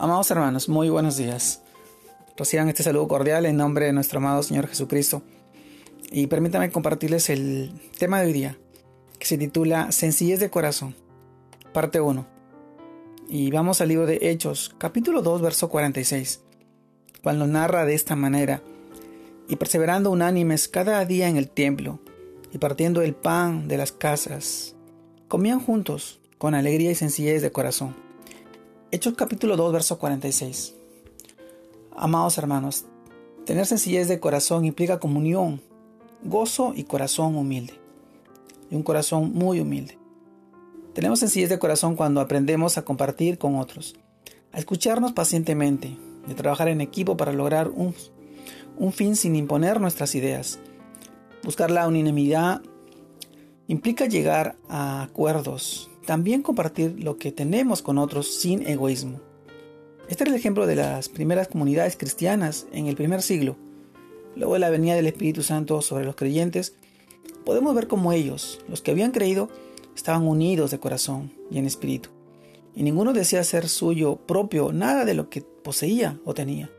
Amados hermanos, muy buenos días. Reciban este saludo cordial en nombre de nuestro amado Señor Jesucristo. Y permítanme compartirles el tema de hoy día, que se titula Sencillez de Corazón, parte 1. Y vamos al libro de Hechos, capítulo 2, verso 46, cuando narra de esta manera, y perseverando unánimes cada día en el templo, y partiendo el pan de las casas, comían juntos con alegría y sencillez de corazón Hechos capítulo 2, verso 46. Amados hermanos, tener sencillez de corazón implica comunión, gozo y corazón humilde. Y un corazón muy humilde. Tenemos sencillez de corazón cuando aprendemos a compartir con otros, a escucharnos pacientemente, de trabajar en equipo para lograr un, un fin sin imponer nuestras ideas. Buscar la unanimidad implica llegar a acuerdos, también compartir lo que tenemos con otros sin egoísmo. Este es el ejemplo de las primeras comunidades cristianas en el primer siglo. Luego de la venida del Espíritu Santo sobre los creyentes, podemos ver cómo ellos, los que habían creído, estaban unidos de corazón y en espíritu. Y ninguno decía ser suyo propio nada de lo que poseía o tenía,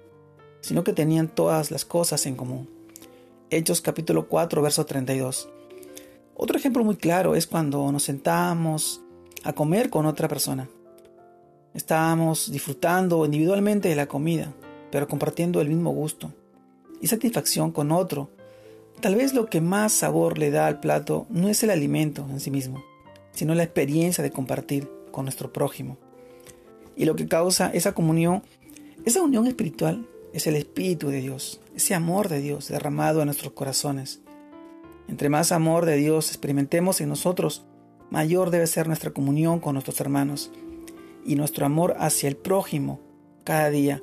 sino que tenían todas las cosas en común. Hechos capítulo 4, verso 32. Otro ejemplo muy claro es cuando nos sentamos a comer con otra persona. Estábamos disfrutando individualmente de la comida, pero compartiendo el mismo gusto y satisfacción con otro. Tal vez lo que más sabor le da al plato no es el alimento en sí mismo, sino la experiencia de compartir con nuestro prójimo. Y lo que causa esa comunión, esa unión espiritual, es el Espíritu de Dios, ese amor de Dios derramado en nuestros corazones. Entre más amor de Dios experimentemos en nosotros, mayor debe ser nuestra comunión con nuestros hermanos y nuestro amor hacia el prójimo cada día.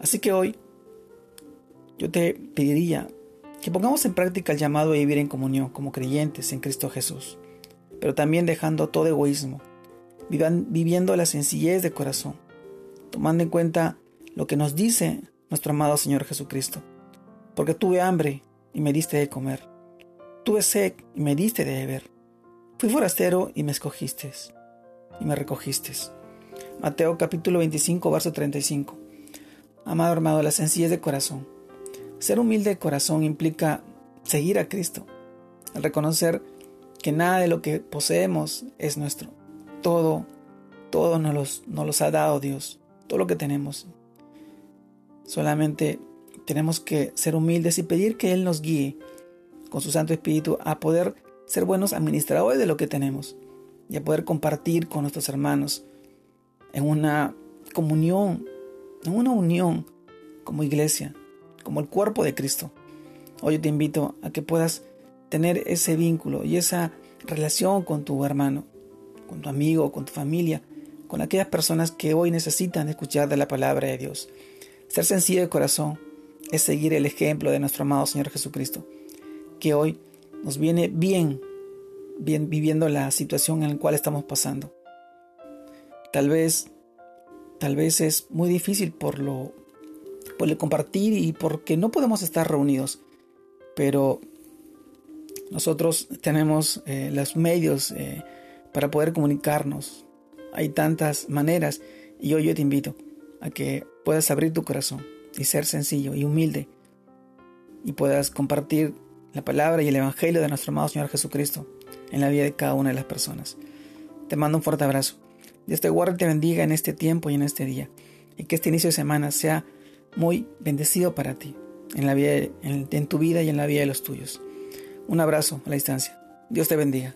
Así que hoy yo te pediría que pongamos en práctica el llamado a vivir en comunión como creyentes en Cristo Jesús, pero también dejando todo egoísmo, viviendo la sencillez de corazón, tomando en cuenta lo que nos dice nuestro amado Señor Jesucristo. Porque tuve hambre y me diste de comer, tuve sed y me diste de beber Fui forastero y me escogiste y me recogiste. Mateo capítulo 25, verso 35. Amado hermano, la sencillez de corazón. Ser humilde de corazón implica seguir a Cristo, al reconocer que nada de lo que poseemos es nuestro. Todo, todo nos los, ha dado Dios, todo lo que tenemos. Solamente tenemos que ser humildes y pedir que Él nos guíe con su Santo Espíritu a poder ser buenos administradores de lo que tenemos y a poder compartir con nuestros hermanos en una comunión, en una unión como iglesia, como el cuerpo de Cristo. Hoy te invito a que puedas tener ese vínculo y esa relación con tu hermano, con tu amigo, con tu familia, con aquellas personas que hoy necesitan escuchar de la palabra de Dios. Ser sencillo de corazón es seguir el ejemplo de nuestro amado Señor Jesucristo, que hoy nos viene bien, bien viviendo la situación en la cual estamos pasando. Tal vez, tal vez es muy difícil por lo, por el compartir y porque no podemos estar reunidos, pero nosotros tenemos eh, los medios eh, para poder comunicarnos. Hay tantas maneras y hoy yo te invito a que puedas abrir tu corazón y ser sencillo y humilde y puedas compartir la palabra y el Evangelio de nuestro amado Señor Jesucristo en la vida de cada una de las personas. Te mando un fuerte abrazo. Dios te guarde y te bendiga en este tiempo y en este día. Y que este inicio de semana sea muy bendecido para ti, en, la vida, en, tu vida y en la vida de los tuyos. Un abrazo a la distancia. Dios te bendiga.